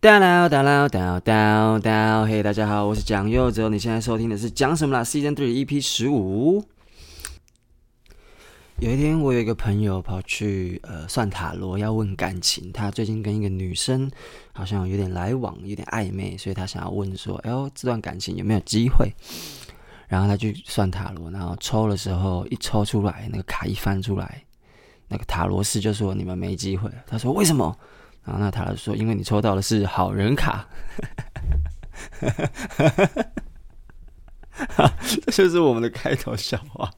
哒啦哒啦哒哒哒，嘿，大家好，我是蒋佑哲，你现在收听的是讲什么啦？Season Three EP 十五。有一天，我有一个朋友跑去呃算塔罗，要问感情。他最近跟一个女生好像有点来往，有点暧昧，所以他想要问说：“哎呦，这段感情有没有机会？”然后他去算塔罗，然后抽的时候一抽出来，那个卡一翻出来，那个塔罗师就说：“你们没机会。”他说：“为什么？”然后那塔罗说：“因为你抽到的是好人卡。”这就是我们的开头笑话。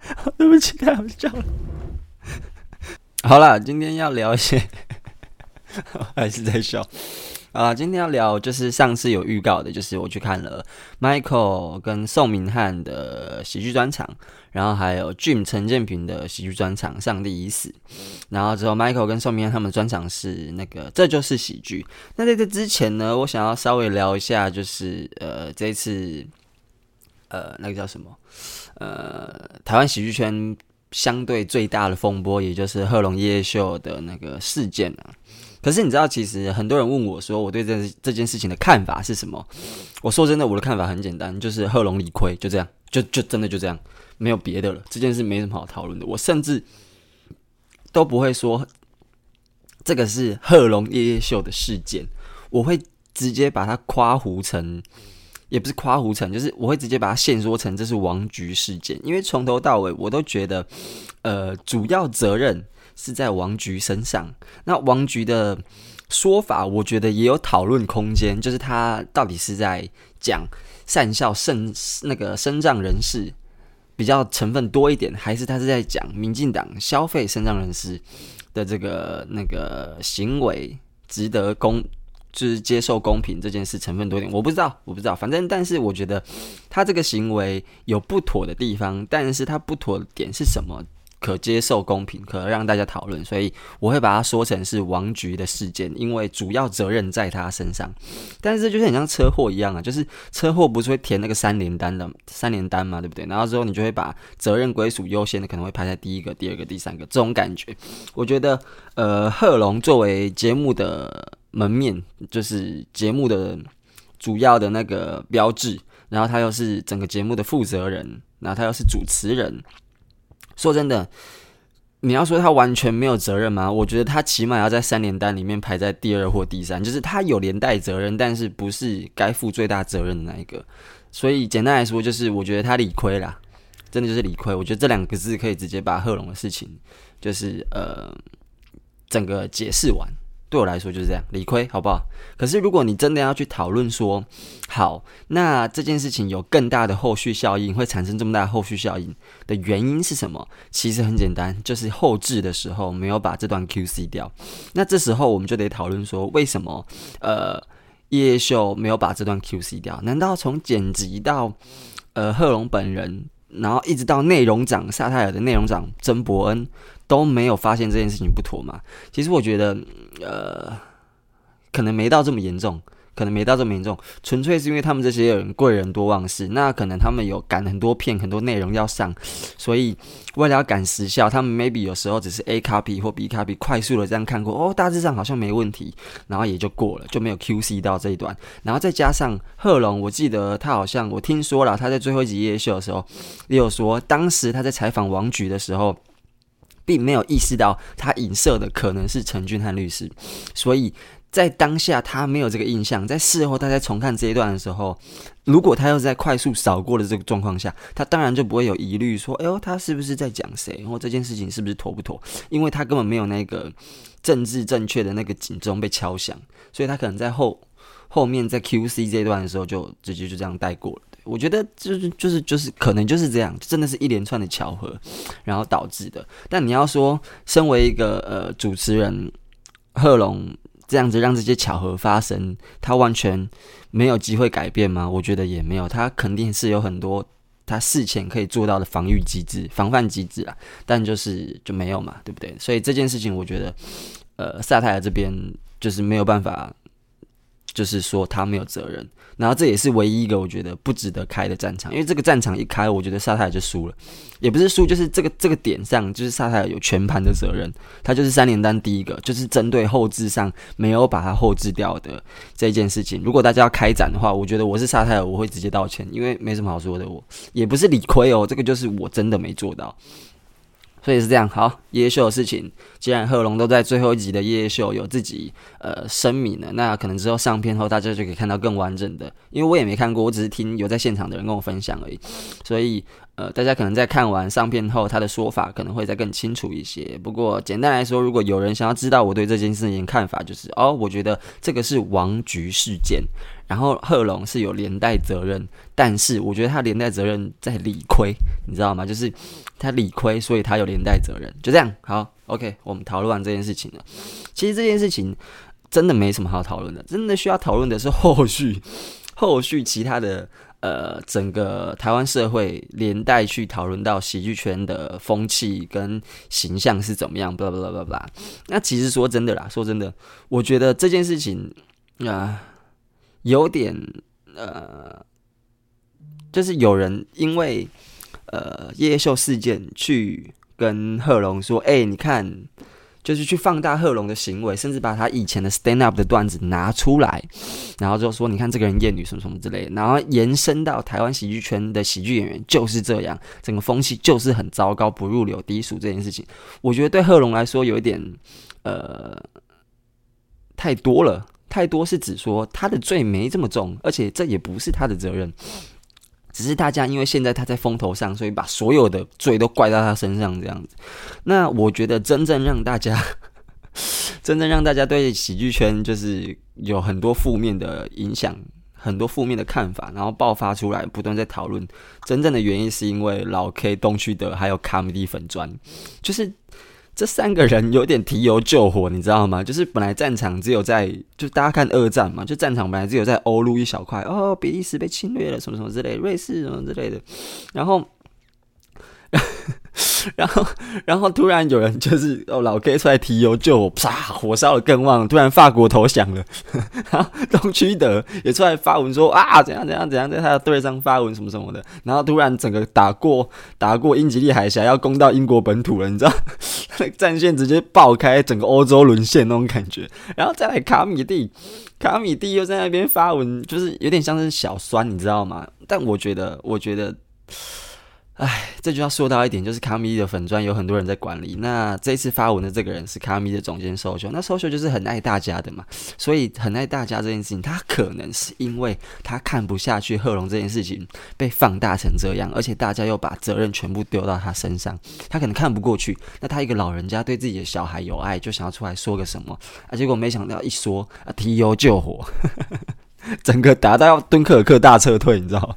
对不起，太好笑了。好了，今天要聊一些，还是在笑啊。今天要聊就是上次有预告的，就是我去看了 Michael 跟宋明翰的喜剧专场。然后还有 Jim 陈建平的喜剧专场《上帝已死》，然后之后 Michael 跟宋明翰他们专场是那个这就是喜剧。那在这之前呢，我想要稍微聊一下，就是呃这一次呃那个叫什么呃台湾喜剧圈相对最大的风波，也就是贺龙夜夜秀的那个事件啊。可是你知道，其实很多人问我说，我对这这件事情的看法是什么？我说真的，我的看法很简单，就是贺龙理亏，就这样，就就真的就这样。没有别的了，这件事没什么好讨论的。我甚至都不会说这个是贺龙夜夜秀的事件，我会直接把它夸胡成，也不是夸胡成，就是我会直接把它限缩成这是王局事件。因为从头到尾我都觉得，呃，主要责任是在王局身上。那王局的说法，我觉得也有讨论空间，就是他到底是在讲善笑圣那个身障人士。比较成分多一点，还是他是在讲民进党消费身障人士的这个那个行为值得公，就是接受公平这件事成分多一点，我不知道，我不知道，反正但是我觉得他这个行为有不妥的地方，但是他不妥的点是什么？可接受、公平，可让大家讨论，所以我会把它说成是王局的事件，因为主要责任在他身上。但是就是很像车祸一样啊，就是车祸不是会填那个三联单的三联单嘛，对不对？然后之后你就会把责任归属优先的可能会排在第一个、第二个、第三个这种感觉。我觉得，呃，贺龙作为节目的门面，就是节目的主要的那个标志，然后他又是整个节目的负责人，然后他又是主持人。说真的，你要说他完全没有责任吗？我觉得他起码要在三连单里面排在第二或第三，就是他有连带责任，但是不是该负最大责任的那一个。所以简单来说，就是我觉得他理亏啦，真的就是理亏。我觉得这两个字可以直接把贺龙的事情，就是呃，整个解释完。对我来说就是这样，理亏好不好？可是如果你真的要去讨论说，好，那这件事情有更大的后续效应，会产生这么大的后续效应的原因是什么？其实很简单，就是后置的时候没有把这段 QC 掉。那这时候我们就得讨论说，为什么呃夜夜秀没有把这段 QC 掉？难道从剪辑到呃贺龙本人，然后一直到内容长萨泰尔的内容长曾伯恩？都没有发现这件事情不妥嘛？其实我觉得，呃，可能没到这么严重，可能没到这么严重，纯粹是因为他们这些人贵人多忘事，那可能他们有赶很多片，很多内容要上，所以为了要赶时效，他们 maybe 有时候只是 A copy 或 B copy 快速的这样看过，哦，大致上好像没问题，然后也就过了，就没有 QC 到这一段。然后再加上贺龙，我记得他好像我听说了，他在最后一集夜秀的时候也有说，当时他在采访王菊的时候。并没有意识到他影射的可能是陈俊翰律师，所以在当下他没有这个印象。在事后他在重看这一段的时候，如果他又在快速扫过的这个状况下，他当然就不会有疑虑，说：“哎呦，他是不是在讲谁？或这件事情是不是妥不妥？”因为他根本没有那个政治正确的那个警钟被敲响，所以他可能在后后面在 QC 这一段的时候就直接就这样带过了。我觉得就是就是就是可能就是这样，真的是一连串的巧合，然后导致的。但你要说，身为一个呃主持人，贺龙这样子让这些巧合发生，他完全没有机会改变吗？我觉得也没有，他肯定是有很多他事前可以做到的防御机制、防范机制啊。但就是就没有嘛，对不对？所以这件事情，我觉得呃萨泰尔这边就是没有办法。就是说他没有责任。然后这也是唯一一个我觉得不值得开的战场，因为这个战场一开，我觉得萨泰尔就输了，也不是输，就是这个这个点上，就是萨泰尔有全盘的责任，他就是三连单第一个，就是针对后置上没有把他后置掉的这件事情。如果大家要开展的话，我觉得我是萨泰尔，我会直接道歉，因为没什么好说的，我也不是理亏哦，这个就是我真的没做到。所以是这样，好，夜秀的事情，既然贺龙都在最后一集的夜夜秀有自己呃声明了，那可能之后上片后大家就可以看到更完整的，因为我也没看过，我只是听有在现场的人跟我分享而已，所以呃大家可能在看完上片后，他的说法可能会再更清楚一些。不过简单来说，如果有人想要知道我对这件事情看法，就是哦，我觉得这个是王局事件。然后贺龙是有连带责任，但是我觉得他连带责任在理亏，你知道吗？就是他理亏，所以他有连带责任。就这样，好，OK，我们讨论完这件事情了。其实这件事情真的没什么好讨论的，真的需要讨论的是后续，后续其他的呃，整个台湾社会连带去讨论到喜剧圈的风气跟形象是怎么样，巴拉巴拉巴拉。那其实说真的啦，说真的，我觉得这件事情啊。有点呃，就是有人因为呃夜夜秀事件去跟贺龙说：“哎、你看，就是去放大贺龙的行为，甚至把他以前的 stand up 的段子拿出来，然后就说：你看这个人厌女什么什么之类的，然后延伸到台湾喜剧圈的喜剧演员就是这样，整个风气就是很糟糕，不入流、低俗这件事情，我觉得对贺龙来说有一点呃太多了。”太多是指说他的罪没这么重，而且这也不是他的责任，只是大家因为现在他在风头上，所以把所有的罪都怪到他身上这样子。那我觉得真正让大家，真正让大家对喜剧圈就是有很多负面的影响，很多负面的看法，然后爆发出来，不断在讨论。真正的原因是因为老 K 东区德还有卡米蒂粉砖，就是。这三个人有点提油救火，你知道吗？就是本来战场只有在，就大家看二战嘛，就战场本来只有在欧陆一小块，哦，比利时被侵略了，什么什么之类，瑞士什么之类的，然后。然后，然后突然有人就是哦，老 K 出来提油救我，啪，火烧的更旺。突然法国投降了，然后东区德也出来发文说啊，怎样怎样怎样，在他的队上发文什么什么的。然后突然整个打过打过英吉利海峡，要攻到英国本土了，你知道，那 个战线直接爆开，整个欧洲沦陷那种感觉。然后再来卡米蒂，卡米蒂又在那边发文，就是有点像是小酸，你知道吗？但我觉得，我觉得。哎，这就要说到一点，就是卡米的粉专有很多人在管理。那这次发文的这个人是卡米的总监 social，那 social 就是很爱大家的嘛，所以很爱大家这件事情，他可能是因为他看不下去贺龙这件事情被放大成这样，而且大家又把责任全部丢到他身上，他可能看不过去。那他一个老人家对自己的小孩有爱，就想要出来说个什么啊？结果没想到一说啊，提油救火，整个打到要敦刻尔克大撤退，你知道？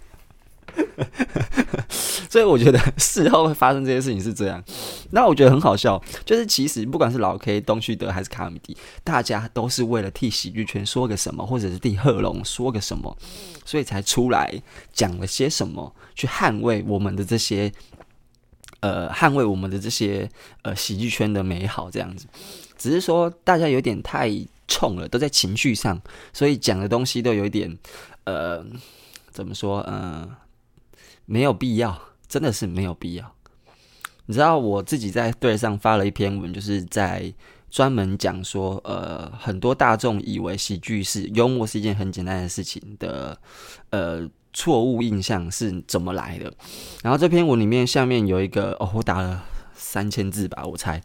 所以我觉得 事后会发生这些事情是这样，那我觉得很好笑，就是其实不管是老 K、东区德还是卡米蒂，大家都是为了替喜剧圈说个什么，或者是替贺龙说个什么，所以才出来讲了些什么，去捍卫我们的这些，呃，捍卫我们的这些呃喜剧圈的美好这样子。只是说大家有点太冲了，都在情绪上，所以讲的东西都有一点，呃，怎么说，嗯、呃。没有必要，真的是没有必要。你知道我自己在对上发了一篇文，就是在专门讲说，呃，很多大众以为喜剧是幽默是一件很简单的事情的，呃，错误印象是怎么来的。然后这篇文里面下面有一个，哦，我打了三千字吧，我猜。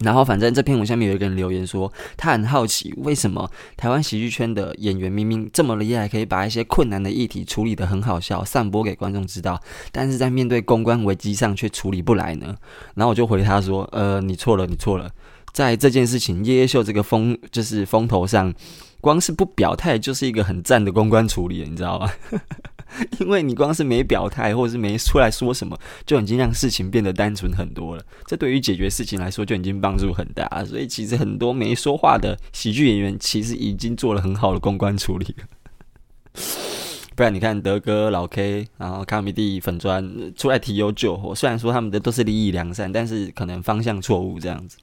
然后，反正这篇文下面有一个人留言说，他很好奇为什么台湾喜剧圈的演员明明这么厉害，可以把一些困难的议题处理得很好笑，散播给观众知道，但是在面对公关危机上却处理不来呢？然后我就回他说，呃，你错了，你错了，在这件事情夜夜秀这个风就是风头上，光是不表态就是一个很赞的公关处理，你知道吗？因为你光是没表态，或者是没出来说什么，就已经让事情变得单纯很多了。这对于解决事情来说，就已经帮助很大。所以其实很多没说话的喜剧演员，其实已经做了很好的公关处理了。不然你看德哥、老 K，然后卡米蒂粉砖出来提优救火，虽然说他们的都是利益良善，但是可能方向错误这样子。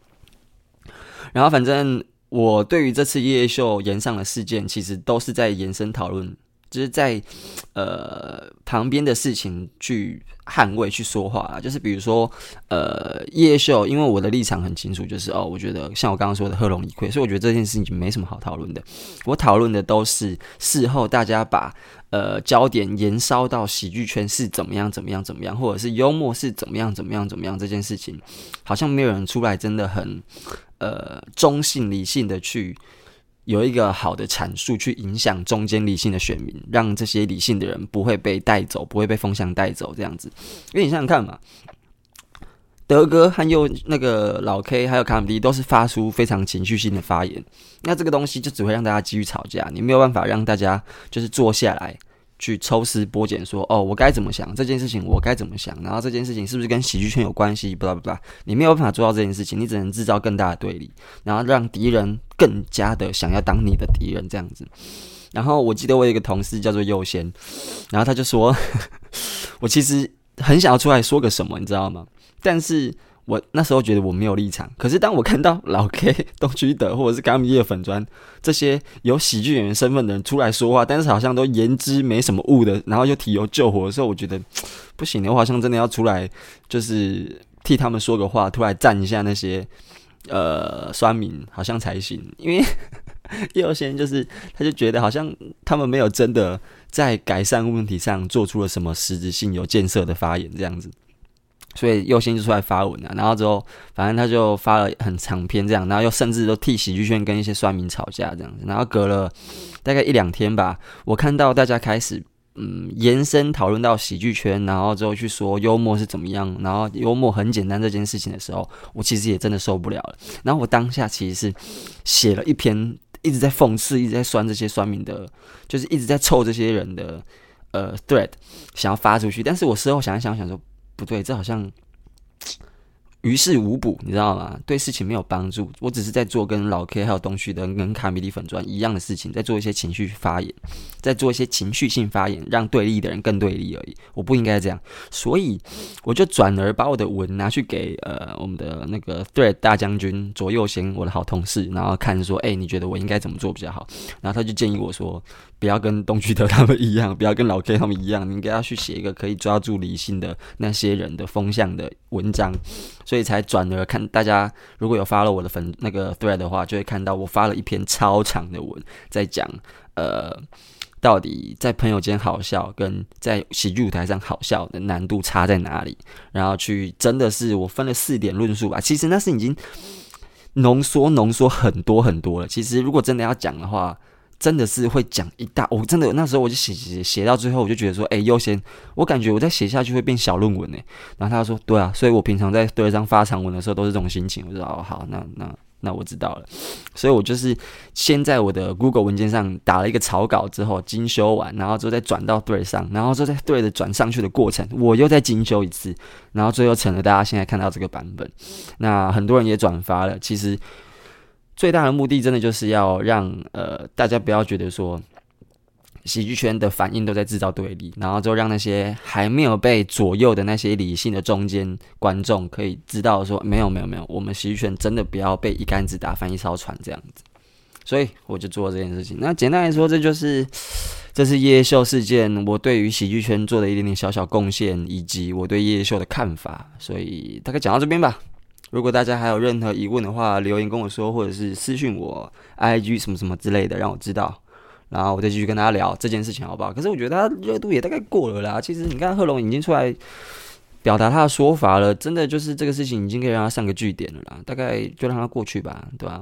然后反正我对于这次夜秀延上的事件，其实都是在延伸讨论，就是在呃旁边的事情去捍卫、去说话啦。就是比如说，呃，叶秀，因为我的立场很清楚，就是哦，我觉得像我刚刚说的贺珑理亏，所以我觉得这件事情没什么好讨论的。我讨论的都是事后大家把呃焦点延烧到喜剧圈是怎么样、怎么样、怎么样，或者是幽默是怎么样、怎么样、怎么样这件事情，好像没有人出来真的很。呃，中性理性的去有一个好的阐述，去影响中间理性的选民，让这些理性的人不会被带走，不会被风向带走，这样子。因为你想想看嘛，德哥还有那个老 K，还有卡米蒂，都是发出非常情绪性的发言，那这个东西就只会让大家继续吵架，你没有办法让大家就是坐下来。去抽丝剥茧，说哦，我该怎么想这件事情，我该怎么想，然后这件事情是不是跟喜剧圈有关系？不啦不啦，你没有办法做到这件事情，你只能制造更大的对立，然后让敌人更加的想要当你的敌人这样子。然后我记得我有一个同事叫做右先，然后他就说，我其实很想要出来说个什么，你知道吗？但是。我那时候觉得我没有立场，可是当我看到老 K、东区德或者是刚毕业粉砖这些有喜剧演员身份的人出来说话，但是好像都言之没什么物的，然后又提油救火的时候，我觉得 不行的，我好像真的要出来，就是替他们说个话，出来赞一下那些呃酸民，好像才行。因为有些人就是他就觉得好像他们没有真的在改善问题上做出了什么实质性有建设的发言，这样子。所以右心就出来发文了，然后之后反正他就发了很长篇这样，然后又甚至都替喜剧圈跟一些酸民吵架这样子，然后隔了大概一两天吧，我看到大家开始嗯延伸讨论到喜剧圈，然后之后去说幽默是怎么样，然后幽默很简单这件事情的时候，我其实也真的受不了了。然后我当下其实是写了一篇一直在讽刺、一直在酸这些酸民的，就是一直在臭这些人的呃 thread，想要发出去，但是我事后想一想，想说。不对，这好像于事无补，你知道吗？对事情没有帮助。我只是在做跟老 K 还有东旭的跟卡米蒂粉专一样的事情，在做一些情绪发言，在做一些情绪性发言，让对立的人更对立而已。我不应该这样，所以我就转而把我的文拿去给呃我们的那个 Thread 大将军左右贤，我的好同事，然后看说，哎，你觉得我应该怎么做比较好？然后他就建议我说。不要跟东旭德他们一样，不要跟老 K 他们一样，你应该要去写一个可以抓住理性的那些人的风向的文章，所以所以才转而看大家如果有发了我的粉那个 thread 的话，就会看到我发了一篇超长的文，在讲呃到底在朋友间好笑跟在喜剧舞台上好笑的难度差在哪里，然后去真的是我分了四点论述吧，其实那是已经浓缩浓缩很多很多了。其实如果真的要讲的话。真的是会讲一大，我真的那时候我就写写写到最后，我就觉得说，哎，优先，我感觉我再写下去会变小论文呢。然后他说，对啊，所以我平常在对上发长文的时候都是这种心情。我说，哦，好，那那那我知道了。所以我就是先在我的 Google 文件上打了一个草稿之后精修完，然后之后再转到对上，然后就在对的转上去的过程，我又再精修一次，然后最后成了大家现在看到这个版本。那很多人也转发了，其实。最大的目的，真的就是要让呃大家不要觉得说喜剧圈的反应都在制造对立，然后就让那些还没有被左右的那些理性的中间观众可以知道说，没有没有没有，我们喜剧圈真的不要被一竿子打翻一艘船这样子。所以我就做这件事情。那简单来说，这就是这是夜秀事件，我对于喜剧圈做的一点点小小贡献，以及我对夜秀的看法。所以大概讲到这边吧。如果大家还有任何疑问的话，留言跟我说，或者是私讯我，IG 什么什么之类的，让我知道，然后我再继续跟大家聊这件事情，好不好？可是我觉得他热度也大概过了啦。其实你看贺龙已经出来表达他的说法了，真的就是这个事情已经可以让他上个句点了啦。大概就让他过去吧，对吧？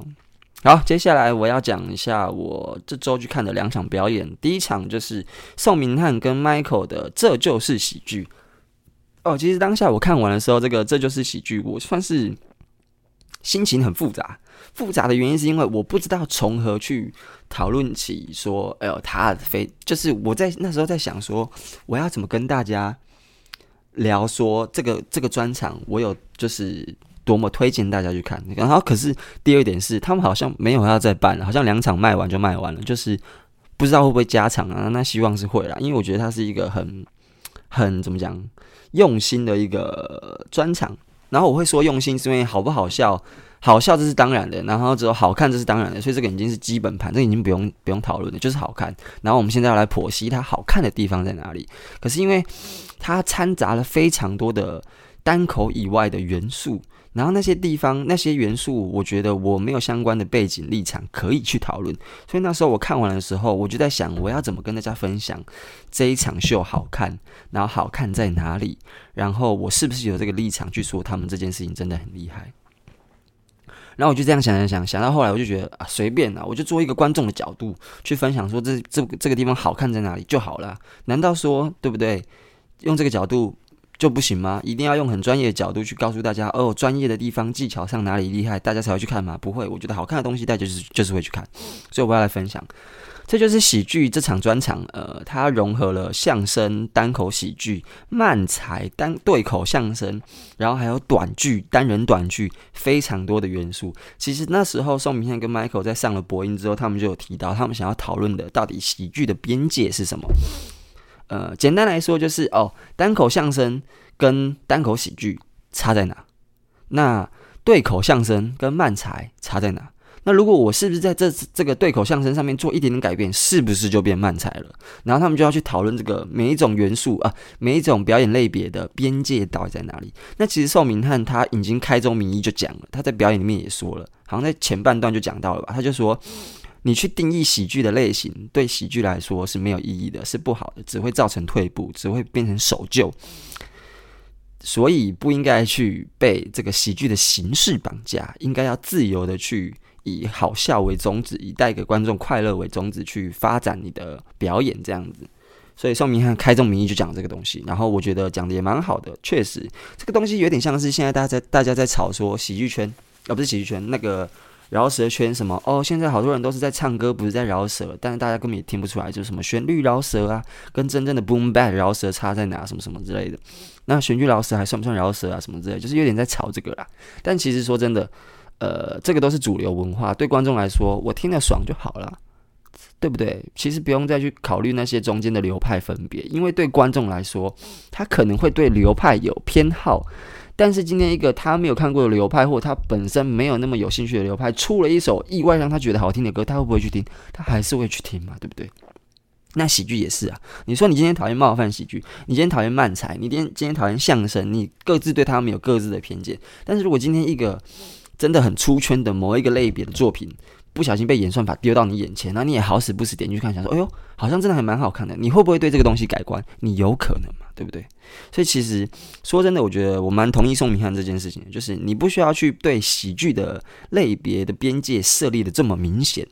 好，接下来我要讲一下我这周去看的两场表演。第一场就是宋明翰跟 Michael 的《这就是喜剧》。哦，其实当下我看完的时候，这个这就是喜剧，我算是心情很复杂。复杂的原因是因为我不知道从何去讨论起说，哎呦，他非就是我在那时候在想说，我要怎么跟大家聊说这个这个专场，我有就是多么推荐大家去看。然后可是第二点是，他们好像没有要再办了，好像两场卖完就卖完了，就是不知道会不会加场啊？那希望是会啦，因为我觉得他是一个很很怎么讲。用心的一个专场，然后我会说用心是因为好不好笑，好笑这是当然的，然后只有好看这是当然的，所以这个已经是基本盘，这已经不用不用讨论了，就是好看。然后我们现在要来剖析它好看的地方在哪里。可是因为它掺杂了非常多的单口以外的元素。然后那些地方那些元素，我觉得我没有相关的背景立场可以去讨论，所以那时候我看完的时候，我就在想，我要怎么跟大家分享这一场秀好看，然后好看在哪里，然后我是不是有这个立场去说他们这件事情真的很厉害？然后我就这样想想想，想到后来我就觉得啊，随便啊，我就做一个观众的角度去分享，说这这这个地方好看在哪里就好了。难道说对不对？用这个角度。就不行吗？一定要用很专业的角度去告诉大家哦，专业的地方技巧上哪里厉害，大家才会去看吗？不会，我觉得好看的东西，大家就是就是会去看。所以我要来分享，这就是喜剧这场专场，呃，它融合了相声、单口喜剧、漫才、单对口相声，然后还有短剧、单人短剧，非常多的元素。其实那时候宋明宪跟 Michael 在上了播音之后，他们就有提到，他们想要讨论的到底喜剧的边界是什么。呃，简单来说就是哦，单口相声跟单口喜剧差在哪？那对口相声跟漫才差在哪？那如果我是不是在这这个对口相声上面做一点点改变，是不是就变漫才了？然后他们就要去讨论这个每一种元素啊，每一种表演类别的边界到底在哪里？那其实宋明翰他已经开宗明义就讲了，他在表演里面也说了，好像在前半段就讲到了吧？他就说。你去定义喜剧的类型，对喜剧来说是没有意义的，是不好的，只会造成退步，只会变成守旧。所以不应该去被这个喜剧的形式绑架，应该要自由的去以好笑为宗旨，以带给观众快乐为宗旨去发展你的表演，这样子。所以宋明翰开宗明义就讲这个东西，然后我觉得讲的也蛮好的，确实这个东西有点像是现在大家在大家在吵说喜剧圈，而、不是喜剧圈那个。饶舌圈什么哦？现在好多人都是在唱歌，不是在饶舌，但是大家根本也听不出来，就是什么旋律饶舌啊，跟真正的 boom bap 饶舌差在哪？什么什么之类的。那旋律饶舌还算不算饶舌啊？什么之类，就是有点在吵这个啦。但其实说真的，呃，这个都是主流文化，对观众来说，我听得爽就好了，对不对？其实不用再去考虑那些中间的流派分别，因为对观众来说，他可能会对流派有偏好。但是今天一个他没有看过的流派，或他本身没有那么有兴趣的流派，出了一首意外让他觉得好听的歌，他会不会去听？他还是会去听嘛，对不对？那喜剧也是啊。你说你今天讨厌冒犯喜剧，你今天讨厌漫才，你今天今天讨厌相声，你各自对他们有各自的偏见。但是如果今天一个真的很出圈的某一个类别的作品，不小心被演算法丢到你眼前，那你也好死不死点进去看，想说，哎呦，好像真的还蛮好看的。你会不会对这个东西改观？你有可能嘛，对不对？所以其实说真的，我觉得我蛮同意宋明翰这件事情，就是你不需要去对喜剧的类别的边界设立的这么明显。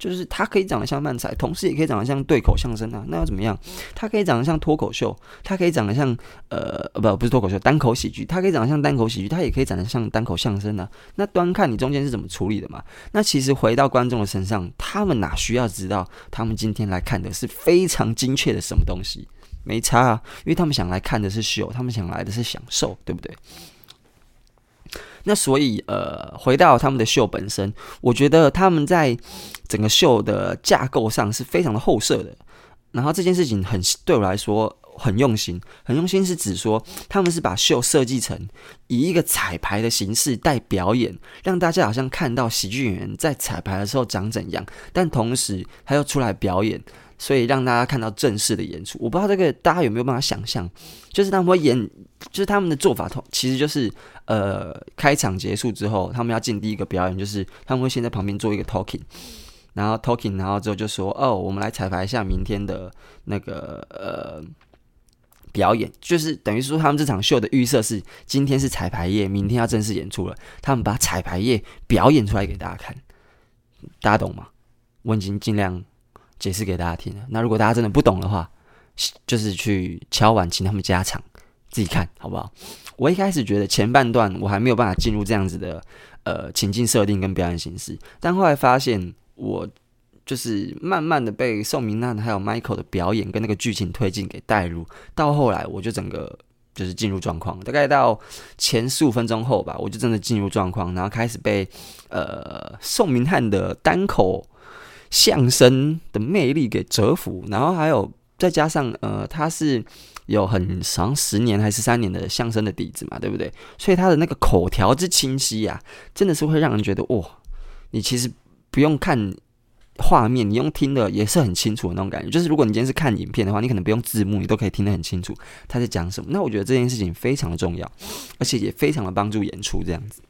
就是它可以长得像漫才，同时也可以长得像对口相声啊，那要怎么样？它可以长得像脱口秀，它可以长得像呃不不是脱口秀，单口喜剧，它可以长得像单口喜剧，它也可以长得像单口相声啊。那端看你中间是怎么处理的嘛。那其实回到观众的身上，他们哪需要知道他们今天来看的是非常精确的什么东西？没差啊，因为他们想来看的是秀，他们想来的是享受，对不对？那所以，呃，回到他们的秀本身，我觉得他们在整个秀的架构上是非常的后设的。然后这件事情很对我来说很用心，很用心是指说他们是把秀设计成以一个彩排的形式带表演，让大家好像看到喜剧演员在彩排的时候长怎样，但同时他又出来表演。所以让大家看到正式的演出，我不知道这个大家有没有办法想象，就是他们会演，就是他们的做法，其实就是呃，开场结束之后，他们要进第一个表演，就是他们会先在旁边做一个 talking，然后 talking，然后之后就说，哦，我们来彩排一下明天的那个呃表演，就是等于说他们这场秀的预设是今天是彩排夜，明天要正式演出了，他们把彩排夜表演出来给大家看，大家懂吗？我已经尽量。解释给大家听了。那如果大家真的不懂的话，就是去敲碗请他们加场，自己看好不好？我一开始觉得前半段我还没有办法进入这样子的呃情境设定跟表演形式，但后来发现我就是慢慢的被宋明翰还有 Michael 的表演跟那个剧情推进给带入，到后来我就整个就是进入状况，大概到前十五分钟后吧，我就真的进入状况，然后开始被呃宋明翰的单口。相声的魅力给折服，然后还有再加上呃，他是有很长十年还是三年的相声的底子嘛，对不对？所以他的那个口条之清晰呀、真的是会让人觉得哇，你其实不用看画面，你用听的也是很清楚的那种感觉。就是如果你今天是看影片的话，你可能不用字幕，你都可以听得很清楚他在讲什么。那我觉得这件事情非常的重要，而且也非常的帮助演出这样子。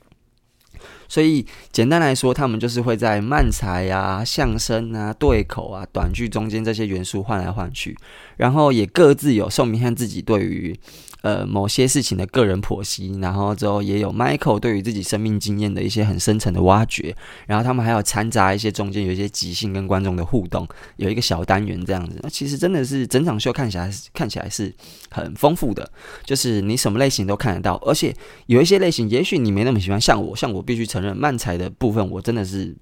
所以简单来说，他们就是会在漫才啊、相声啊、对口啊、短剧中间这些元素换来换去，然后也各自有宋明翰自己对于。呃，某些事情的个人剖析，然后之后也有 Michael 对于自己生命经验的一些很深层的挖掘，然后他们还有掺杂一些中间有一些即兴跟观众的互动，有一个小单元这样子。那其实真的是整场秀看起来看起来是很丰富的，就是你什么类型都看得到，而且有一些类型也许你没那么喜欢，像我，像我必须成认漫才的部分我真的是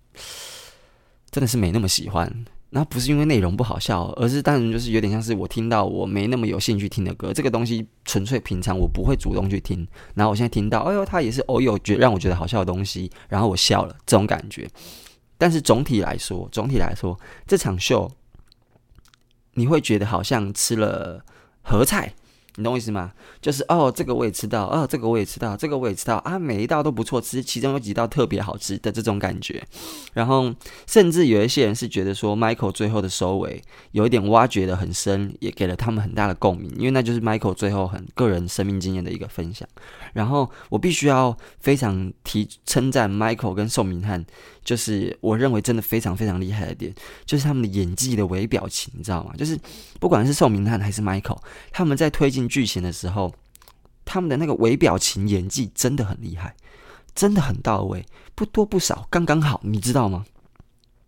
真的是没那么喜欢。那不是因为内容不好笑，而是单纯就是有点像是我听到我没那么有兴趣听的歌，这个东西纯粹平常我不会主动去听，然后我现在听到，哎呦，他也是偶有觉让我觉得好笑的东西，然后我笑了这种感觉。但是总体来说，总体来说，这场秀你会觉得好像吃了合菜。你懂我意思吗？就是哦，这个我也吃到，哦，这个我也吃到，这个我也吃到啊，每一道都不错吃，其中有几道特别好吃的这种感觉。然后，甚至有一些人是觉得说，Michael 最后的收尾有一点挖掘得很深，也给了他们很大的共鸣，因为那就是 Michael 最后很个人生命经验的一个分享。然后，我必须要非常提称赞 Michael 跟宋明翰。就是我认为真的非常非常厉害的点，就是他们的演技的微表情，你知道吗？就是不管是宋明翰还是 Michael，他们在推进剧情的时候，他们的那个微表情演技真的很厉害，真的很到位，不多不少，刚刚好，你知道吗？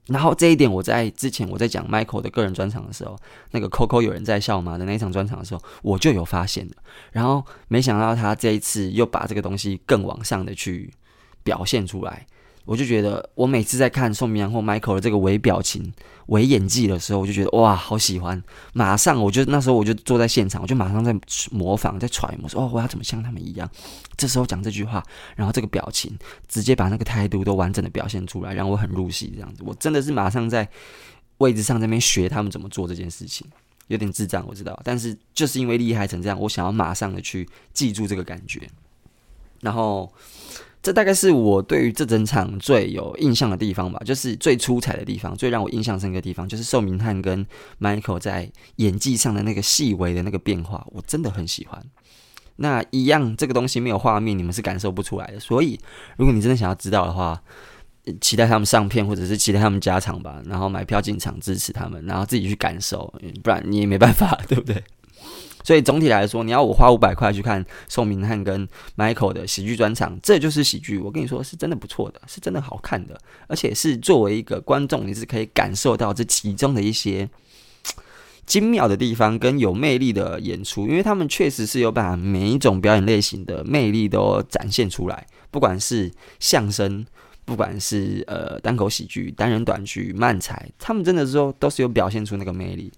然后这一点我在之前我在讲 Michael 的个人专场的时候，那个 Coco 有人在笑吗的那一场专场的时候，我就有发现的。然后没想到他这一次又把这个东西更往上的去表现出来。我就觉得，我每次在看宋明阳或 Michael 的这个微表情、微演技的时候，我就觉得哇，好喜欢！马上，我就那时候我就坐在现场，我就马上在模仿、在揣摩，说哦，我要怎么像他们一样？这时候讲这句话，然后这个表情，直接把那个态度都完整的表现出来，让我很入戏。这样子，我真的是马上在位置上在那边学他们怎么做这件事情，有点智障，我知道，但是就是因为厉害成这样，我想要马上的去记住这个感觉，然后。这大概是我对于这整场最有印象的地方吧，就是最出彩的地方，最让我印象深刻的地方，就是寿明翰跟 Michael 在演技上的那个细微的那个变化，我真的很喜欢。那一样，这个东西没有画面，你们是感受不出来的。所以，如果你真的想要知道的话，期待他们上片，或者是期待他们加场吧，然后买票进场支持他们，然后自己去感受，不然你也没办法，对不对？所以总体来说，你要我花五百块去看宋明翰跟 Michael 的喜剧专场，这就是喜剧。我跟你说，是真的不错的，是真的好看的，而且是作为一个观众，你是可以感受到这其中的一些精妙的地方跟有魅力的演出，因为他们确实是有把每一种表演类型的魅力都展现出来，不管是相声，不管是呃单口喜剧、单人短剧、漫才，他们真的是说都是有表现出那个魅力。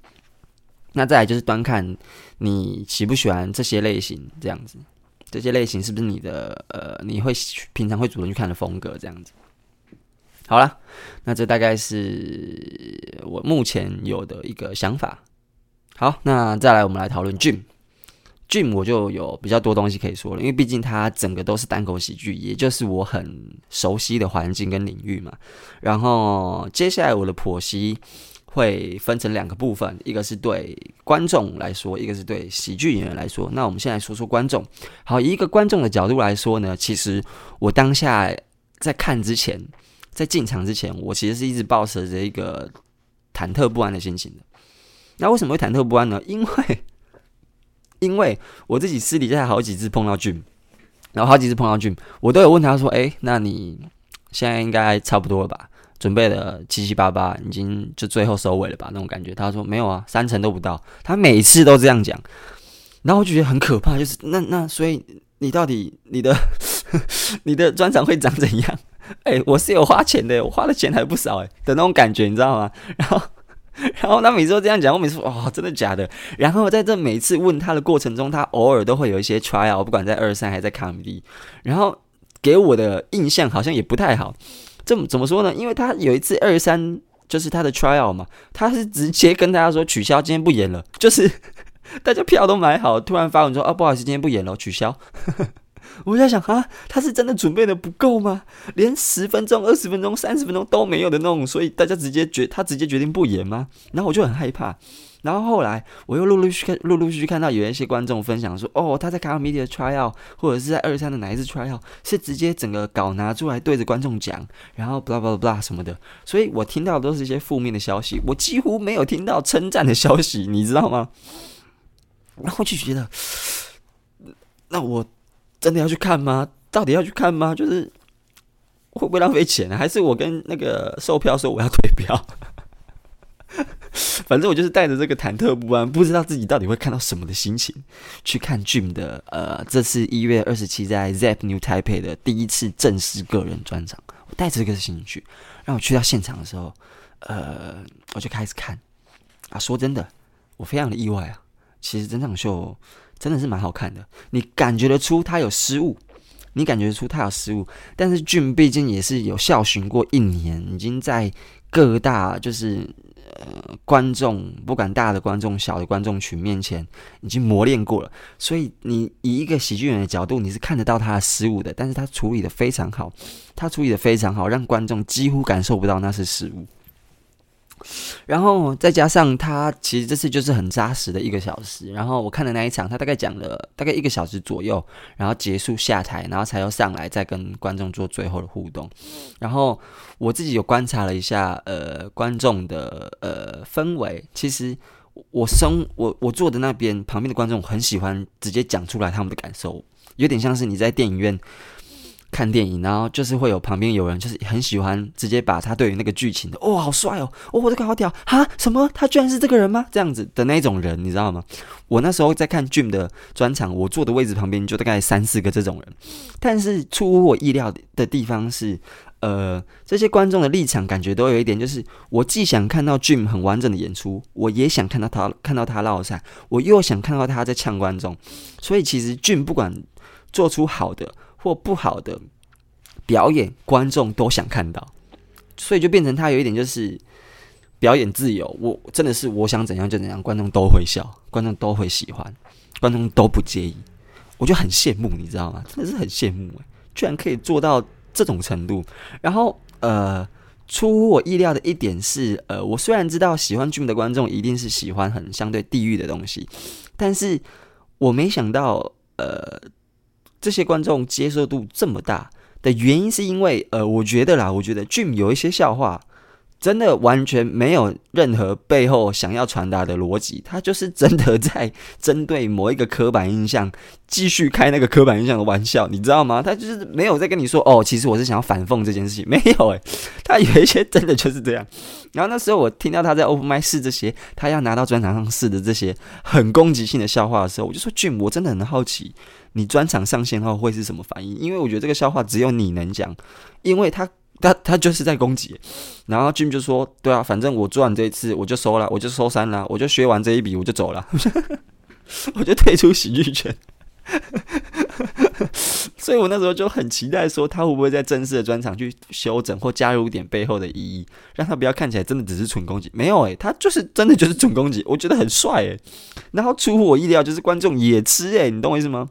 那再来就是端看你喜不喜欢这些类型，这样子，这些类型是不是你的呃，你会平常会主动去看的风格，这样子。好了，那这大概是我目前有的一个想法。好，那再来我们来讨论 Jim，Jim 我就有比较多东西可以说了，因为毕竟它整个都是单口喜剧，也就是我很熟悉的环境跟领域嘛。然后接下来我的剖析。会分成两个部分，一个是对观众来说，一个是对喜剧演员来说。那我们先来说说观众。好，以一个观众的角度来说呢，其实我当下在看之前，在进场之前，我其实是一直抱持着一个忐忑不安的心情的。那为什么会忐忑不安呢？因为，因为我自己私底下好几次碰到 Jim，然后好几次碰到 Jim，我都有问他说：“诶，那你现在应该差不多了吧？”准备的七七八八，已经就最后收尾了吧？那种感觉。他说没有啊，三成都不到。他每次都这样讲，然后我就觉得很可怕。就是那那，所以你到底你的 你的专场会长怎样？哎、我是有花钱的，我花的钱还不少哎的那种感觉，你知道吗？然后然后他每次都这样讲，我每次说哦，真的假的？然后在这每次问他的过程中，他偶尔都会有一些 try out，不管在二三还在 comedy，然后给我的印象好像也不太好。这怎么说呢？因为他有一次二三就是他的 trial 嘛，他是直接跟大家说取消，今天不演了，就是 大家票都买好，突然发文说，哦，不好意思，今天不演了，取消。我在想啊，他是真的准备的不够吗？连十分钟、二十分钟、三十分钟都没有的那种，所以大家直接决他直接决定不演吗？然后我就很害怕。然后后来我又陆陆续续陆陆续续看到有一些观众分享说，哦，他在卡米迪的 tryout 或者是在二三的哪一次 tryout 是直接整个稿拿出来对着观众讲，然后 blah blah blah 什么的。所以我听到的都是一些负面的消息，我几乎没有听到称赞的消息，你知道吗？然后就觉得，那我。真的要去看吗？到底要去看吗？就是会不会浪费钱呢？还是我跟那个售票说我要退票？反正我就是带着这个忐忑不安，不知道自己到底会看到什么的心情去看 Jim 的。呃，这次一月二十七在 Zep New Taipei 的第一次正式个人专场，我带着这个心情去。让我去到现场的时候，呃，我就开始看啊。说真的，我非常的意外啊。其实整场秀。真的是蛮好看的，你感觉得出他有失误，你感觉得出他有失误，但是 Jim 毕竟也是有校巡过一年，已经在各大就是呃观众，不管大的观众、小的观众群面前已经磨练过了，所以你以一个喜剧演员的角度，你是看得到他的失误的，但是他处理的非常好，他处理的非常好，让观众几乎感受不到那是失误。然后再加上他其实这次就是很扎实的一个小时，然后我看的那一场，他大概讲了大概一个小时左右，然后结束下台，然后才又上来再跟观众做最后的互动。然后我自己有观察了一下，呃，观众的呃氛围，其实我生我我坐的那边旁边的观众很喜欢直接讲出来他们的感受，有点像是你在电影院。看电影，然后就是会有旁边有人，就是很喜欢直接把他对于那个剧情的，哦，好帅哦，哦，我这个好屌哈，什么？他居然是这个人吗？这样子的那种人，你知道吗？我那时候在看 Jim 的专场，我坐的位置旁边就大概三四个这种人，但是出乎我意料的地方是，呃，这些观众的立场感觉都有一点，就是我既想看到 Jim 很完整的演出，我也想看到他看到他落赛，我又想看到他在呛观众，所以其实 Jim 不管做出好的。或不好的表演，观众都想看到，所以就变成他有一点就是表演自由。我真的是我想怎样就怎样，观众都会笑，观众都会喜欢，观众都不介意，我就很羡慕，你知道吗？真的是很羡慕欸，居然可以做到这种程度。然后呃，出乎我意料的一点是，呃，我虽然知道喜欢 Jim 的观众一定是喜欢很相对地狱的东西，但是我没想到呃。这些观众接受度这么大的原因，是因为，呃，我觉得啦，我觉得剧有一些笑话，真的完全没有任何背后想要传达的逻辑，他就是真的在针对某一个刻板印象继续开那个刻板印象的玩笑，你知道吗？他就是没有在跟你说，哦，其实我是想要反讽这件事情，没有诶，他有一些真的就是这样。然后那时候我听到他在 Open Mic 试这些，他要拿到专场上试的这些很攻击性的笑话的时候，我就说俊我真的很好奇，你专场上线后会是什么反应？因为我觉得这个笑话只有你能讲，因为他。他他就是在攻击，然后 Jim 就说：“对啊，反正我做完这一次我就收了，我就收山了，我就学完这一笔我就走了，我就退出喜剧圈。”所以，我那时候就很期待说他会不会在正式的专场去修整或加入一点背后的意义，让他不要看起来真的只是纯攻击。没有诶、他就是真的就是纯攻击，我觉得很帅诶。然后出乎我意料，就是观众也吃诶，你懂我意思吗？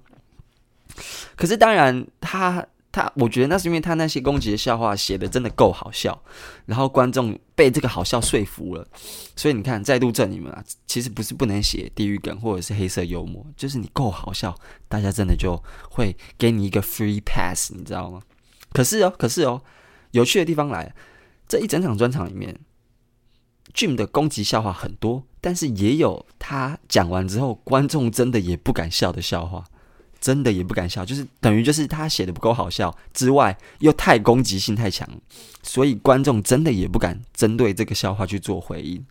可是当然他。他我觉得那是因为他那些攻击的笑话写的真的够好笑，然后观众被这个好笑说服了，所以你看再度证明啊，其实不是不能写地狱梗或者是黑色幽默，就是你够好笑，大家真的就会给你一个 free pass，你知道吗？可是哦，可是哦，有趣的地方来，这一整场专场里面，Jim 的攻击笑话很多，但是也有他讲完之后观众真的也不敢笑的笑话。真的也不敢笑，就是等于就是他写的不够好笑之外，又太攻击性太强，所以观众真的也不敢针对这个笑话去做回应，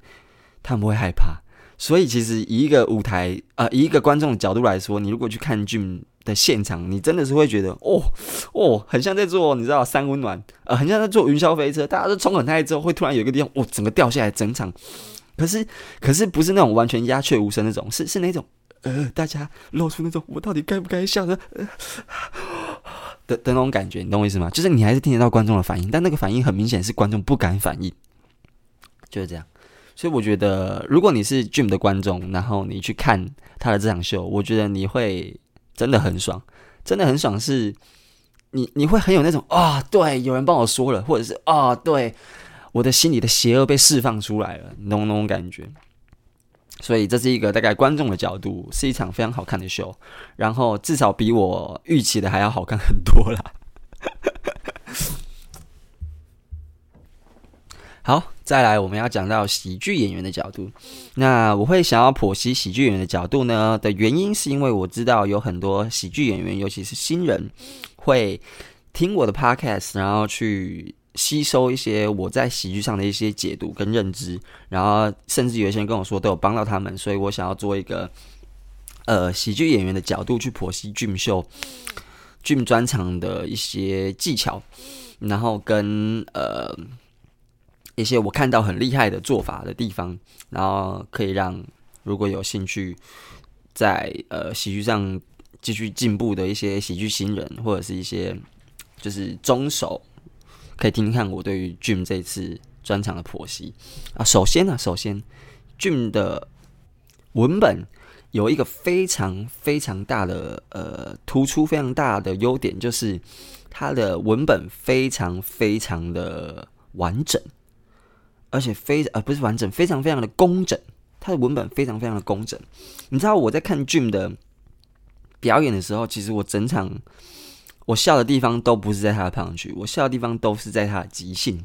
他们会害怕。所以其实以一个舞台呃，以一个观众的角度来说，你如果去看 Jim 的现场，你真的是会觉得哦哦，很像在做你知道三温暖，呃，很像在做云霄飞车，大家都冲很嗨之后，会突然有一个地方，哦，整个掉下来，整场。可是可是不是那种完全鸦雀无声那种，是是那种。呃，大家露出那种我到底该不该笑的 的的那种感觉，你懂我意思吗？就是你还是听得到观众的反应，但那个反应很明显是观众不敢反应。就是这样。所以我觉得，如果你是 Jim 的观众，然后你去看他的这场秀，我觉得你会真的很爽，真的很爽是，你你会很有那种啊、哦，对，有人帮我说了，或者是啊、哦，对，我的心里的邪恶被释放出来了，那种那种感觉。所以这是一个大概观众的角度，是一场非常好看的秀，然后至少比我预期的还要好看很多啦。好，再来我们要讲到喜剧演员的角度。那我会想要剖析喜剧演员的角度呢的原因，是因为我知道有很多喜剧演员，尤其是新人，会听我的 podcast，然后去吸收一些我在喜剧上的一些解读跟认知，然后甚至有些人跟我说都有帮到他们，所以我想要做一个呃喜剧演员的角度去剖析 Jim 秀、Jim 专场的一些技巧，然后跟呃。一些我看到很厉害的做法的地方，然后可以让如果有兴趣在呃喜剧上继续进步的一些喜剧新人，或者是一些就是中手，可以听听看我对于 Jim 这一次专场的剖析啊。首先呢、首先 Jim 的文本有一个非常非常大的呃突出非常大的优点，就是他的文本非常非常的完整。而且非呃不是完整，非常非常的工整，他的文本非常非常的工整。你知道我在看 Jim 的表演的时候，其实我整场我笑的地方都不是在他的 punch，我笑的地方都是在他的即兴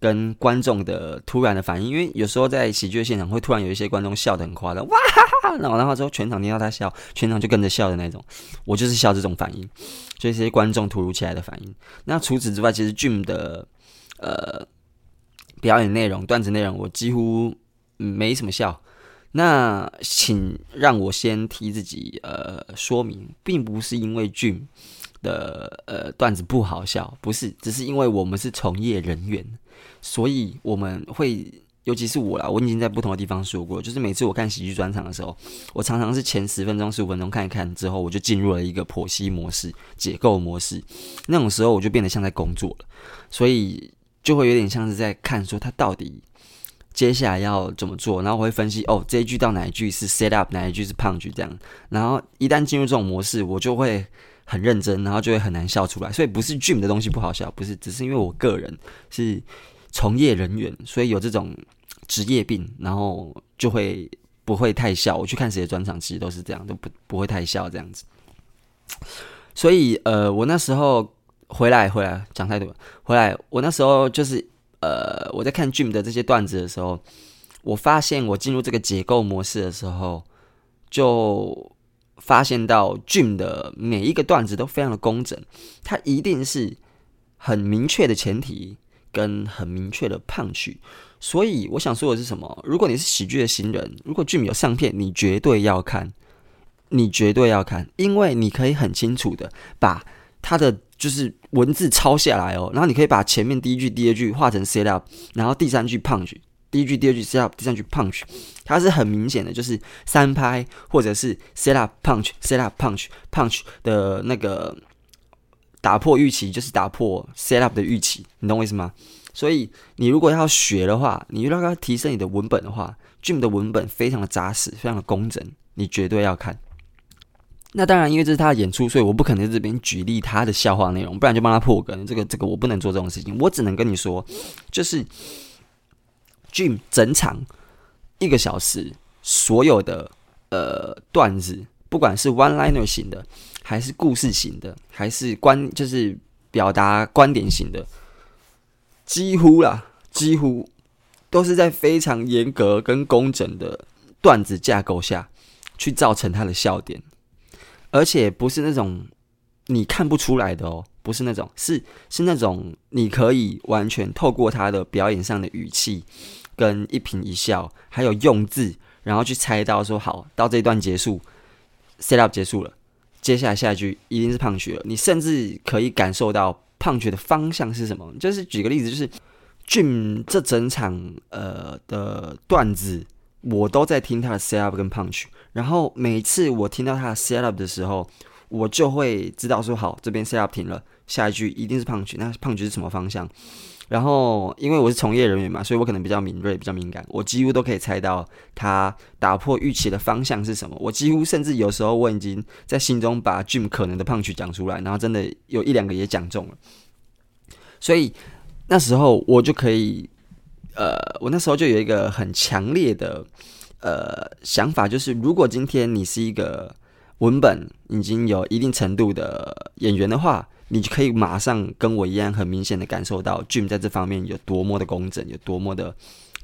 跟观众的突然的反应。因为有时候在喜剧现场会突然有一些观众笑得很夸张，哇哈哈，然后然后之后全场听到他笑，全场就跟着笑的那种。我就是笑这种反应，所以这些观众突如其来的反应。那除此之外，其实 Jim 的呃。表演内容、段子内容，我几乎没什么笑。那请让我先替自己呃说明，并不是因为 Jim 的呃段子不好笑，不是，只是因为我们是从业人员，所以我们会，尤其是我啦，我已经在不同的地方说过，就是每次我看喜剧专场的时候，我常常是前十分钟、十五分钟看一看之后，我就进入了一个剖析模式、解构模式，那种时候我就变得像在工作了，所以。就会有点像是在看说他到底接下来要怎么做，然后我会分析哦，这一句到哪一句是 set up，哪一句是 punch 这样。然后一旦进入这种模式，我就会很认真，然后就会很难笑出来。所以不是 Jim 的东西不好笑，不是，只是因为我个人是从业人员，所以有这种职业病，然后就会不会太笑。我去看谁的专场，其实都是这样，都不不会太笑这样子。所以呃，我那时候。回来，回来，讲太多。回来，我那时候就是，呃，我在看 Jim 的这些段子的时候，我发现我进入这个解构模式的时候，就发现到 Jim 的每一个段子都非常的工整，它一定是很明确的前提跟很明确的 punch。所以我想说的是什么？如果你是喜剧的新人，如果 Jim 有上片，你绝对要看，你绝对要看，因为你可以很清楚的把他的。就是文字抄下来哦，然后你可以把前面第一句、第二句画成 set up，然后第三句 punch，第一句、第二句 set up，第三句 punch，它是很明显的，就是三拍或者是 set up punch set up punch punch 的那个打破预期，就是打破 set up 的预期，你懂我意思吗？所以你如果要学的话，你如果要提升你的文本的话，Jim 的文本非常的扎实，非常的工整，你绝对要看。那当然，因为这是他的演出，所以我不可能在这边举例他的笑话内容，不然就帮他破梗。这个这个我不能做这种事情，我只能跟你说，就是 Dream 整场一个小时所有的呃段子，不管是 one liner 型的，还是故事型的，还是观就是表达观点型的，几乎啦，几乎都是在非常严格跟工整的段子架构下去造成他的笑点。而且不是那种你看不出来的哦，不是那种，是是那种你可以完全透过他的表演上的语气，跟一颦一笑，还有用字，然后去猜到说好，到这一段结束，set up 结束了，接下来下一句一定是 punch 了。你甚至可以感受到 punch 的方向是什么。就是举个例子，就是俊这整场呃的段子。我都在听他的 set up 跟 punch，然后每次我听到他的 set up 的时候，我就会知道说好，这边 set up 停了，下一句一定是 punch，那 punch 是什么方向？然后因为我是从业人员嘛，所以我可能比较敏锐，比较敏感，我几乎都可以猜到他打破预期的方向是什么。我几乎甚至有时候我已经在心中把 Jim 可能的胖曲讲出来，然后真的有一两个也讲中了。所以那时候我就可以，呃，我那时候就有一个很强烈的呃想法，就是如果今天你是一个文本已经有一定程度的演员的话。你就可以马上跟我一样，很明显的感受到 Jim 在这方面有多么的工整，有多么的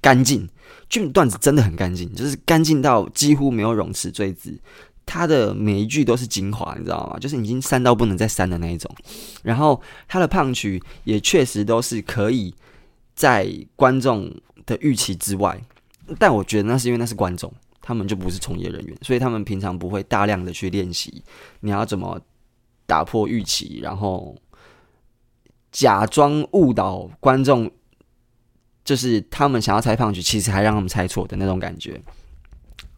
干净。Jim 段子真的很干净，就是干净到几乎没有冗词赘字，他的每一句都是精华，你知道吗？就是已经删到不能再删的那一种。然后他的胖曲也确实都是可以在观众的预期之外，但我觉得那是因为那是观众，他们就不是从业人员，所以他们平常不会大量的去练习你要怎么。打破预期，然后假装误导观众，就是他们想要猜 punch，其实还让他们猜错的那种感觉。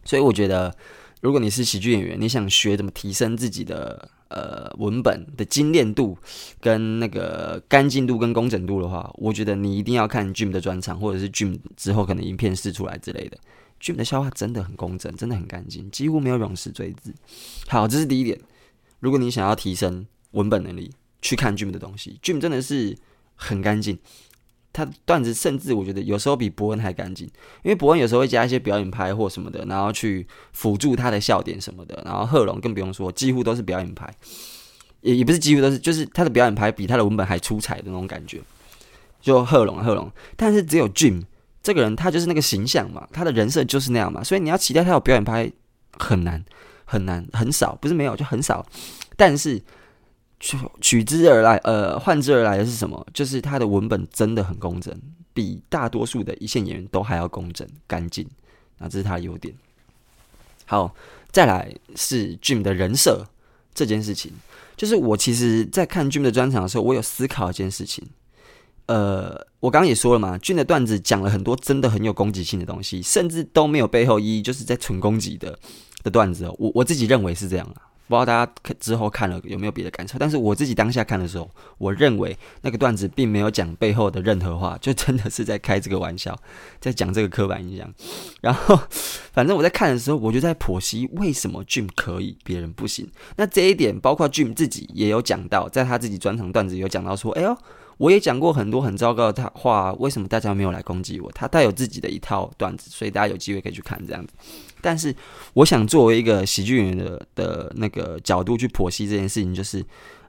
所以我觉得，如果你是喜剧演员，你想学怎么提升自己的呃文本的精炼度、跟那个干净度、跟工整度的话，我觉得你一定要看 Jim 的专场，或者是 Jim 之后可能影片试出来之类的。Jim 的笑话真的很工整，真的很干净，几乎没有冗词赘字。好，这是第一点。如果你想要提升文本能力，去看 Jim 的东西，Jim 真的是很干净。他段子甚至我觉得有时候比博恩还干净，因为博恩有时候会加一些表演拍或什么的，然后去辅助他的笑点什么的。然后贺龙更不用说，几乎都是表演拍，也也不是几乎都是，就是他的表演拍比他的文本还出彩的那种感觉。就贺龙，贺龙，但是只有 Jim 这个人，他就是那个形象嘛，他的人设就是那样嘛，所以你要期待他有表演拍很难。很难，很少，不是没有，就很少。但是取取之而来，呃，换之而来的是什么？就是他的文本真的很工整，比大多数的一线演员都还要工整、干净。那这是他的优点。好，再来是 Jim 的人设这件事情，就是我其实在看 Jim 的专场的时候，我有思考一件事情。呃，我刚刚也说了嘛，Jim 的段子讲了很多真的很有攻击性的东西，甚至都没有背后意义，就是在纯攻击的。的段子，我我自己认为是这样啊，不知道大家之后看了有没有别的感受。但是我自己当下看的时候，我认为那个段子并没有讲背后的任何话，就真的是在开这个玩笑，在讲这个刻板印象。然后，反正我在看的时候，我就在剖析为什么 Jim 可以，别人不行。那这一点，包括 Jim 自己也有讲到，在他自己专场段子有讲到说，哎呦。我也讲过很多很糟糕的话，为什么大家没有来攻击我？他带有自己的一套段子，所以大家有机会可以去看这样子。但是，我想作为一个喜剧演员的的那个角度去剖析这件事情，就是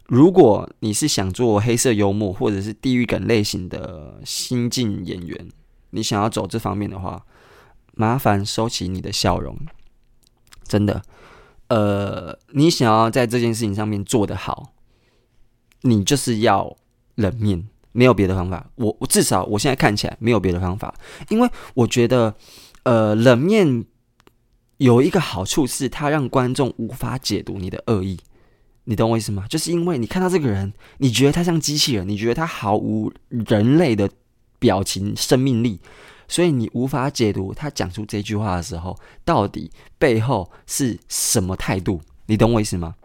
如果你是想做黑色幽默或者是地狱梗类型的新进演员，你想要走这方面的话，麻烦收起你的笑容。真的，呃，你想要在这件事情上面做得好，你就是要。冷面没有别的方法，我我至少我现在看起来没有别的方法，因为我觉得，呃，冷面有一个好处是，它让观众无法解读你的恶意，你懂我意思吗？就是因为你看到这个人，你觉得他像机器人，你觉得他毫无人类的表情、生命力，所以你无法解读他讲出这句话的时候，到底背后是什么态度，你懂我意思吗？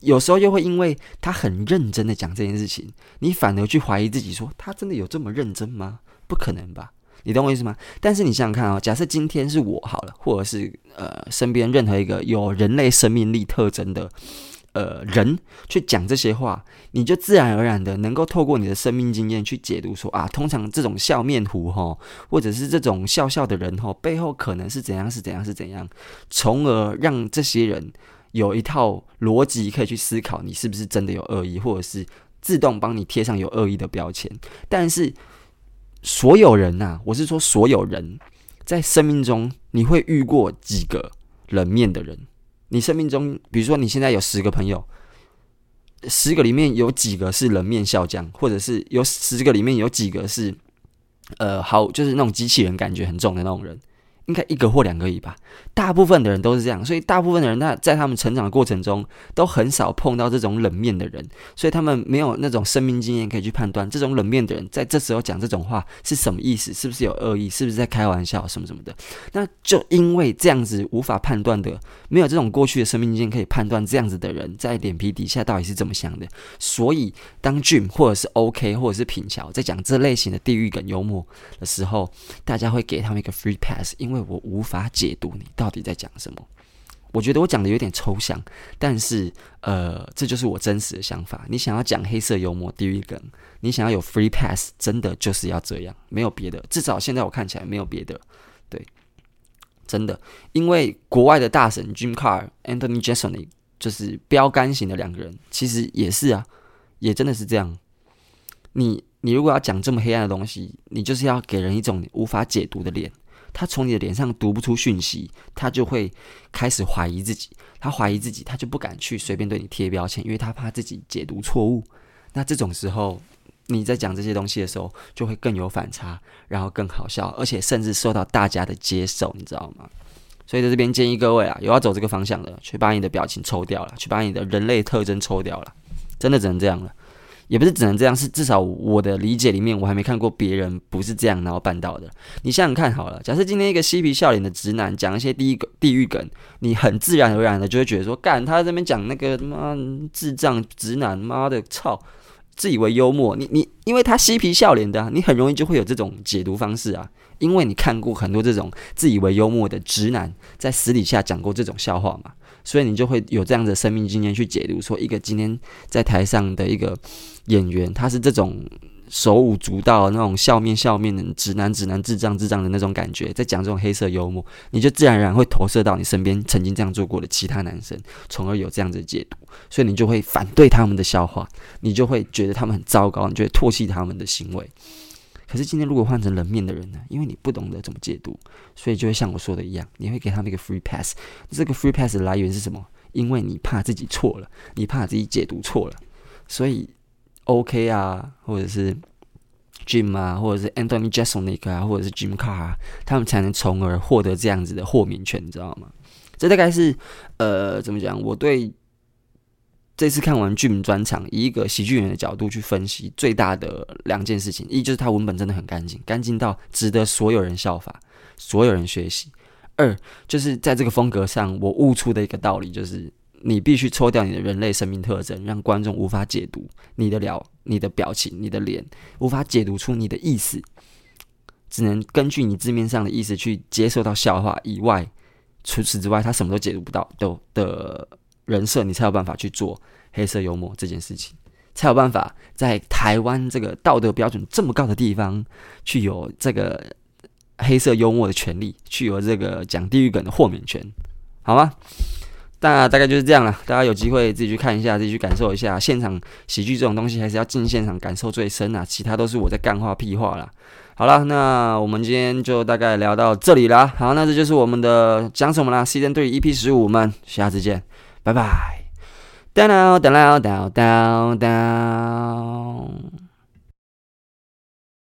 有时候又会因为他很认真的讲这件事情，你反而去怀疑自己，说他真的有这么认真吗？不可能吧？你懂我意思吗？但是你想想看啊，假设今天是我好了，或者是呃身边任何一个有人类生命力特征的呃人去讲这些话，你就自然而然的能够透过你的生命经验去解读说啊，通常这种笑面虎吼，或者是这种笑笑的人吼，背后可能是怎样是怎样是怎样，从而让这些人。有一套逻辑可以去思考，你是不是真的有恶意，或者是自动帮你贴上有恶意的标签。但是所有人呐、啊，我是说所有人在生命中，你会遇过几个冷面的人？你生命中，比如说你现在有十个朋友，十个里面有几个是冷面笑匠，或者是有十个里面有几个是呃好，就是那种机器人感觉很重的那种人，应该一个或两个而已吧。大部分的人都是这样，所以大部分的人他在他们成长的过程中都很少碰到这种冷面的人，所以他们没有那种生命经验可以去判断这种冷面的人在这时候讲这种话是什么意思，是不是有恶意，是不是在开玩笑什么什么的。那就因为这样子无法判断的，没有这种过去的生命经验可以判断这样子的人在脸皮底下到底是怎么想的，所以当 Jim 或者是 OK 或者是品乔在讲这类型的地狱梗幽默的时候，大家会给他们一个 free pass，因为我无法解读你到底在讲什么。我觉得我讲的有点抽象，但是呃，这就是我真实的想法。你想要讲黑色幽默、地狱梗，你想要有 free pass，真的就是要这样，没有别的。至少现在我看起来没有别的，对，真的。因为国外的大神 Jim Carr、Anthony j a s o n 就是标杆型的两个人，其实也是啊，也真的是这样。你你如果要讲这么黑暗的东西，你就是要给人一种无法解读的脸。他从你的脸上读不出讯息，他就会开始怀疑自己。他怀疑自己，他就不敢去随便对你贴标签，因为他怕自己解读错误。那这种时候，你在讲这些东西的时候，就会更有反差，然后更好笑，而且甚至受到大家的接受，你知道吗？所以在这边建议各位啊，有要走这个方向的，去把你的表情抽掉了，去把你的人类特征抽掉了，真的只能这样了。也不是只能这样，是至少我的理解里面，我还没看过别人不是这样然后办到的。你想想看好了，假设今天一个嬉皮笑脸的直男讲一些第一个地狱梗，你很自然而然的就会觉得说，干他这边讲那个他妈智障直男，妈的操，自以为幽默。你你因为他嬉皮笑脸的啊，你很容易就会有这种解读方式啊，因为你看过很多这种自以为幽默的直男在私底下讲过这种笑话嘛。所以你就会有这样的生命经验去解读，说一个今天在台上的一个演员，他是这种手舞足蹈、那种笑面笑面的直男、直男、智障、智障的那种感觉，在讲这种黑色幽默，你就自然而然会投射到你身边曾经这样做过的其他男生，从而有这样子的解读，所以你就会反对他们的笑话，你就会觉得他们很糟糕，你就会唾弃他们的行为。可是今天如果换成冷面的人呢？因为你不懂得怎么解读，所以就会像我说的一样，你会给他们一个 free pass。这个 free pass 的来源是什么？因为你怕自己错了，你怕自己解读错了，所以 OK 啊，或者是 Jim 啊，或者是 Anthony Jeselnik 啊，或者是 Jim Car 啊，他们才能从而获得这样子的豁免权，你知道吗？这大概是呃，怎么讲？我对。这次看完剧名专场，以一个喜剧演员的角度去分析，最大的两件事情：一就是他文本真的很干净，干净到值得所有人效法，所有人学习；二就是在这个风格上，我悟出的一个道理就是，你必须抽掉你的人类生命特征，让观众无法解读你的了、你的表情、你的脸，无法解读出你的意思，只能根据你字面上的意思去接受到笑话以外，除此之外，他什么都解读不到，都的。人设，你才有办法去做黑色幽默这件事情，才有办法在台湾这个道德标准这么高的地方，去有这个黑色幽默的权利，去有这个讲地狱梗的豁免权，好吗？那大概就是这样了。大家有机会自己去看一下，自己去感受一下现场喜剧这种东西，还是要进现场感受最深啊。其他都是我在干话屁话啦。好了，那我们今天就大概聊到这里啦。好，那这就是我们的讲什么啦？Season 3 EP 十五，我们下次见。拜拜。当当当当当当。